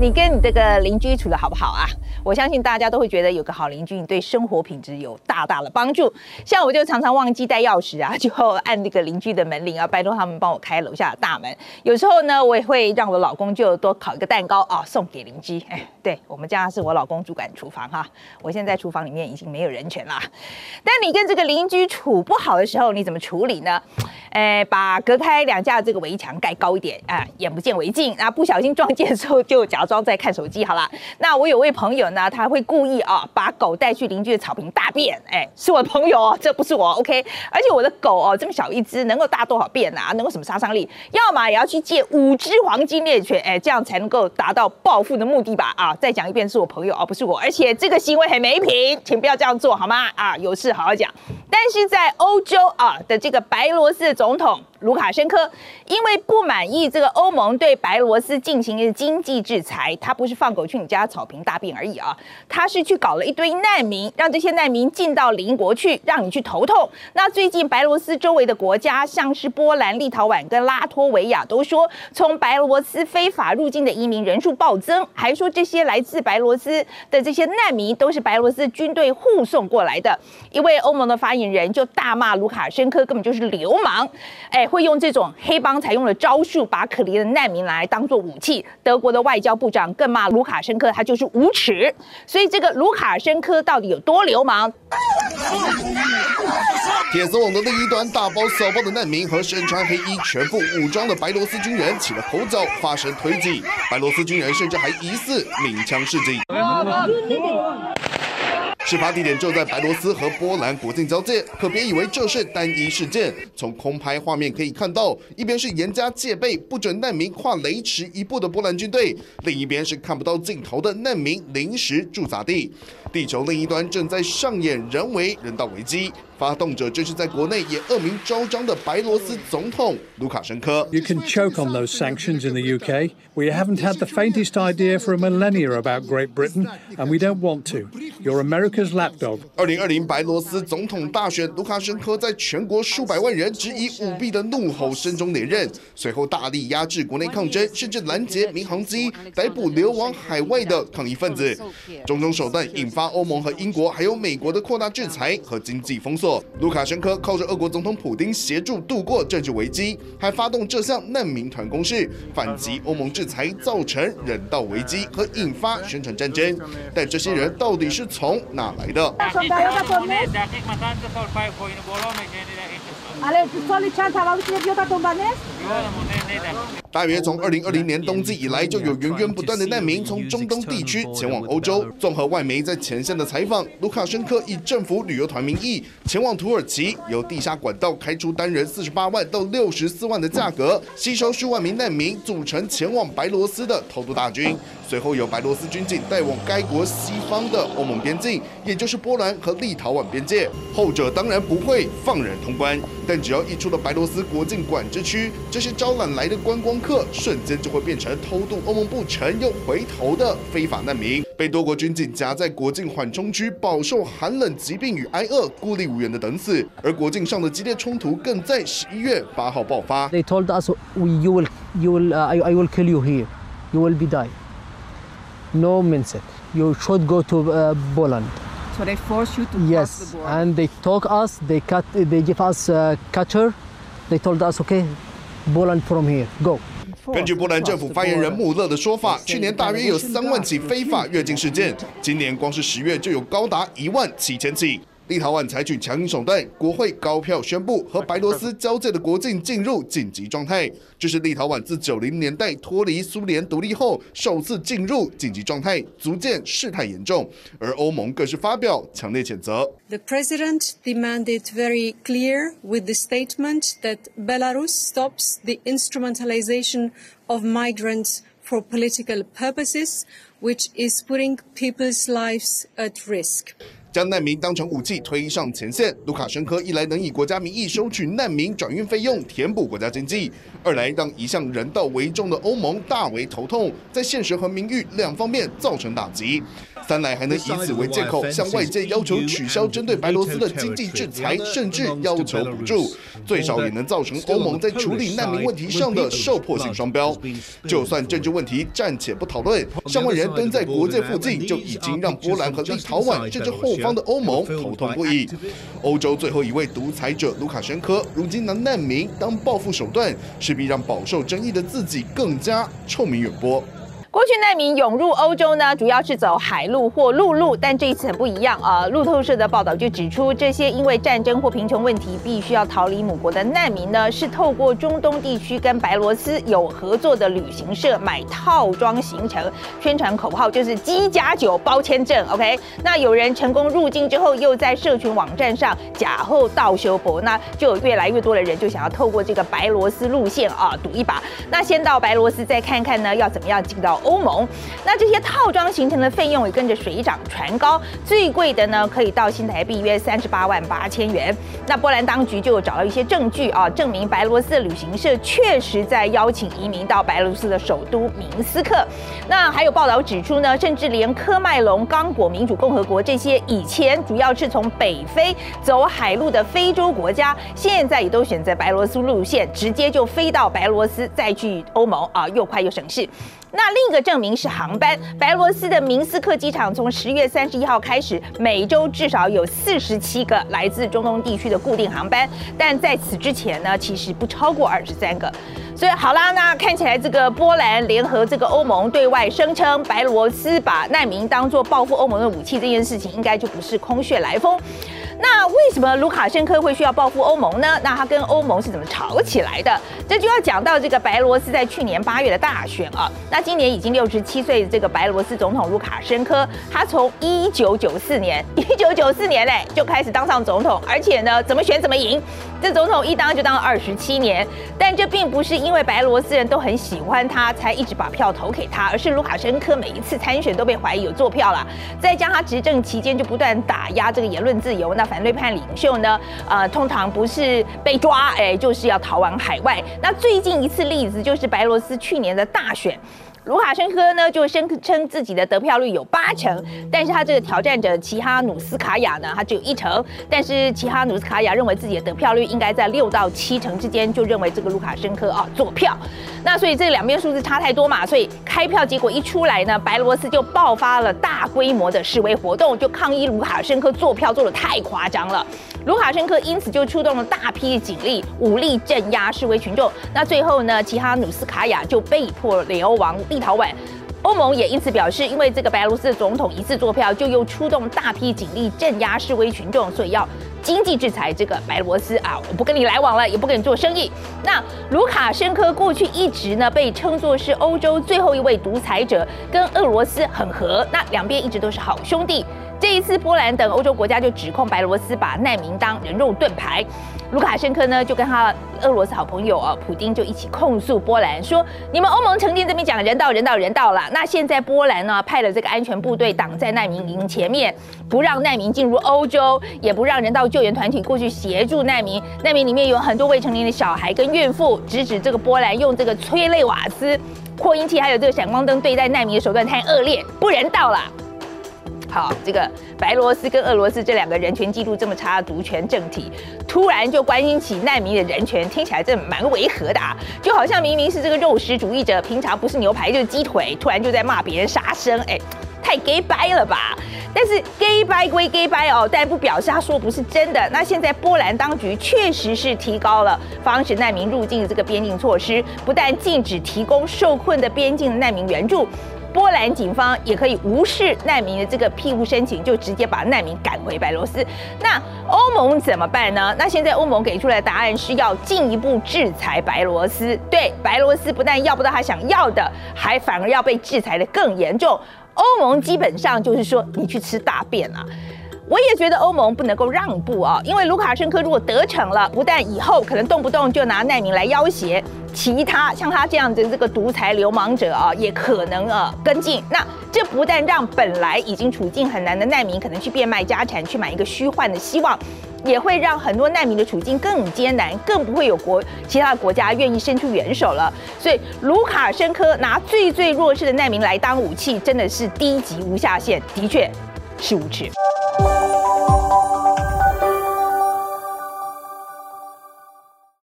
你跟你这个邻居处的好不好啊？我相信大家都会觉得有个好邻居，你对生活品质有大大的帮助。像我就常常忘记带钥匙啊，就按那个邻居的门铃啊，拜托他们帮我开楼下的大门。有时候呢，我也会让我老公就多烤一个蛋糕啊，送给邻居。哎，对我们家是我老公主管厨房哈，我现在厨房里面已经没有人权啦。但你跟这个邻居处不好的时候，你怎么处理呢？哎，把隔开两家的这个围墙盖高一点啊，眼不见为净啊，不小心撞见的时候就假装在看手机好了。那我有位朋友呢，他会故意啊把狗带去邻居的草坪大便，哎，是我朋友哦，这不是我，OK。而且我的狗哦这么小一只，能够大多少便啊？能够什么杀伤力？要么也要去借五只黄金猎犬，哎，这样才能够达到报复的目的吧？啊，再讲一遍，是我朋友哦，不是我。而且这个行为很没品，请不要这样做好吗？啊，有事好好讲。但是在欧洲啊的这个白罗斯总统卢卡申科，因为不满意这个欧盟对白罗斯进行的经济制裁，他不是放狗去你家草坪大便而已啊，他是去搞了一堆难民，让这些难民进到邻国去，让你去头痛。那最近白罗斯周围的国家，像是波兰、立陶宛跟拉脱维亚，都说从白罗斯非法入境的移民人数暴增，还说这些来自白罗斯的这些难民都是白罗斯军队护送过来的。一位欧盟的发言人就大骂卢卡申科根本就是流氓，哎，会用这种黑帮采用的招数，把可怜的难民来当做武器。德国的外交部长更骂卢卡申科他就是无耻。所以这个卢卡申科到底有多流氓？铁丝网的另一端，大包小包的难民和身穿黑衣、全副武装的白罗斯军人起了口角，发生推挤。白罗斯军人甚至还疑似鸣枪示警。事发地点就在白罗斯和波兰国境交界，可别以为这是单一事件。从空拍画面可以看到，一边是严加戒备、不准难民跨雷池一步的波兰军队，另一边是看不到尽头的难民临时驻扎地。地球另一端正在上演人为人道危机。发动者正是在国内也恶名昭彰的白罗斯总统卢卡申科。You can choke on those sanctions in the UK. We haven't had the faintest idea for a millennia about Great Britain, and we don't want to. You're America's lapdog. 二零二零白罗斯总统大选，卢卡申科在全国数百万人质疑舞弊的怒吼声中连任，随后大力压制国内抗争，甚至拦截民航机，逮捕流亡海外的抗议分子，种种手段引发欧盟和英国还有美国的扩大制裁和经济封锁。卢卡申科靠着俄国总统普京协助度过政治危机，还发动这项难民团攻势，反击欧盟制裁，造成人道危机和引发宣传战争。但这些人到底是从哪来的？大约从二零二零年冬季以来，就有源源不断的难民从中东地区前往欧洲。综合外媒在前线的采访，卢卡申科以政府旅游团名义前往土耳其，由地下管道开出单人四十八万到六十四万的价格，吸收数万名难民，组成前往白罗斯的偷渡大军。随后由白罗斯军警带往该国西方的欧盟边境，也就是波兰和立陶宛边界。后者当然不会放人通关，但只要一出了白罗斯国境管制区，这些招揽来的观光客瞬间就会变成偷渡欧盟不成又回头的非法难民，被多国军警夹在国境缓冲区，饱受寒冷、疾病与挨饿，孤立无援的等死。而国境上的激烈冲突更在十一月八号爆发。They told us, "You will, you will, I will kill you here. You will be die." No means it. You should go to Poland. So they force you to yes, cross the border. and they talk us. They cut. They give us a cutter. They told us, okay, 波兰 from here. Go. 根据波兰政府发言人穆勒的说法，去年大约有三万起非法越境事件，今年光是十月就有高达一万七千起。立陶宛采取强硬手段，国会高票宣布和白罗斯交界的国境进入紧急状态。这是立陶宛自九零年代脱离苏联独立后首次进入紧急状态，足见事态严重。而欧盟更是发表强烈谴责。The president demanded very clear with the statement that Belarus stops the instrumentalization of migrants for political purposes, which is putting people's lives at risk. 将难民当成武器推上前线。卢卡申科一来能以国家名义收取难民转运费用，填补国家经济；二来让一向人道为重的欧盟大为头痛，在现实和名誉两方面造成打击。三来还能以此为借口，向外界要求取消针对白罗斯的经济制裁，甚至要求补助，最少也能造成欧盟在处理难民问题上的受迫性双标。就算政治问题暂且不讨论，上万人蹲在国界附近，就已经让波兰和立陶宛甚至后方的欧盟头痛不已。欧洲最后一位独裁者卢卡申科，如今拿难民当报复手段，势必让饱受争议的自己更加臭名远播。难民涌入欧洲呢，主要是走海路或陆路，但这一次很不一样啊。路透社的报道就指出，这些因为战争或贫穷问题必须要逃离母国的难民呢，是透过中东地区跟白罗斯有合作的旅行社买套装行程，宣传口号就是“机加酒包签证”。OK，那有人成功入境之后，又在社群网站上假后倒修博，那就有越来越多的人就想要透过这个白罗斯路线啊赌一把。那先到白罗斯再看看呢，要怎么样进到。欧盟，那这些套装形成的费用也跟着水涨船高，最贵的呢可以到新台币约三十八万八千元。那波兰当局就找到一些证据啊，证明白罗斯的旅行社确实在邀请移民到白罗斯的首都明斯克。那还有报道指出呢，甚至连科麦隆、刚果民主共和国这些以前主要是从北非走海路的非洲国家，现在也都选择白罗斯路线，直接就飞到白罗斯再去欧盟啊，又快又省事。那另一个证明是航班，白罗斯的明斯克机场从十月三十一号开始，每周至少有四十七个来自中东地区的固定航班，但在此之前呢，其实不超过二十三个。所以好啦，那看起来这个波兰联合这个欧盟对外声称白罗斯把难民当作报复欧盟的武器这件事情，应该就不是空穴来风。那为什么卢卡申科会需要报复欧盟呢？那他跟欧盟是怎么吵起来的？这就要讲到这个白罗斯在去年八月的大选啊。那今年已经六十七岁的这个白罗斯总统卢卡申科，他从一九九四年 一九九四年嘞就开始当上总统，而且呢怎么选怎么赢，这总统一当就当了二十七年。但这并不是因为白罗斯人都很喜欢他才一直把票投给他，而是卢卡申科每一次参选都被怀疑有坐票了，再加他执政期间就不断打压这个言论自由，那。反对派领袖呢？呃，通常不是被抓，哎，就是要逃往海外。那最近一次例子就是白罗斯去年的大选。卢卡申科呢就声称自己的得票率有八成，但是他这个挑战者齐哈努斯卡娅呢，他只有一成。但是齐哈努斯卡娅认为自己的得票率应该在六到七成之间，就认为这个卢卡申科啊做票。那所以这两边数字差太多嘛，所以开票结果一出来呢，白罗斯就爆发了大规模的示威活动，就抗议卢卡申科做票做的太夸张了。卢卡申科因此就出动了大批警力，武力镇压示威群众。那最后呢，齐哈努斯卡娅就被迫流亡。立陶宛，欧盟也因此表示，因为这个白俄罗斯的总统一次坐票，就又出动大批警力镇压示威群众，所以要经济制裁这个白罗斯啊！我不跟你来往了，也不跟你做生意。那卢卡申科过去一直呢被称作是欧洲最后一位独裁者，跟俄罗斯很合，那两边一直都是好兄弟。这一次，波兰等欧洲国家就指控白罗斯把难民当人肉盾牌。卢卡申科呢，就跟他俄罗斯好朋友啊，普丁就一起控诉波兰，说你们欧盟曾经这边讲人道、人道、人道了，那现在波兰呢派了这个安全部队挡在难民营前面，不让难民进入欧洲，也不让人道救援团体过去协助难民。难民里面有很多未成年的小孩跟孕妇，直指这个波兰用这个催泪瓦斯、扩音器还有这个闪光灯对待难民的手段太恶劣，不人道了。好，这个白罗斯跟俄罗斯这两个人权记录这么差的独权政体，突然就关心起难民的人权，听起来真蛮违和的啊！就好像明明是这个肉食主义者，平常不是牛排就是鸡腿，突然就在骂别人杀生，哎，太 gay 掰了吧？但是 gay 掰归 gay 掰哦，但不表示他说不是真的。那现在波兰当局确实是提高了防止难民入境的这个边境措施，不但禁止提供受困的边境难民援助。波兰警方也可以无视难民的这个庇护申请，就直接把难民赶回白罗斯。那欧盟怎么办呢？那现在欧盟给出来的答案是要进一步制裁白罗斯。对，白罗斯不但要不到他想要的，还反而要被制裁的更严重。欧盟基本上就是说，你去吃大便啊！我也觉得欧盟不能够让步啊，因为卢卡申科如果得逞了，不但以后可能动不动就拿难民来要挟，其他像他这样的这个独裁流氓者啊，也可能啊跟进。那这不但让本来已经处境很难的难民可能去变卖家产去买一个虚幻的希望。也会让很多难民的处境更艰难，更不会有国其他的国家愿意伸出援手了。所以，卢卡申科拿最最弱势的难民来当武器，真的是低级无下限，的确是无耻。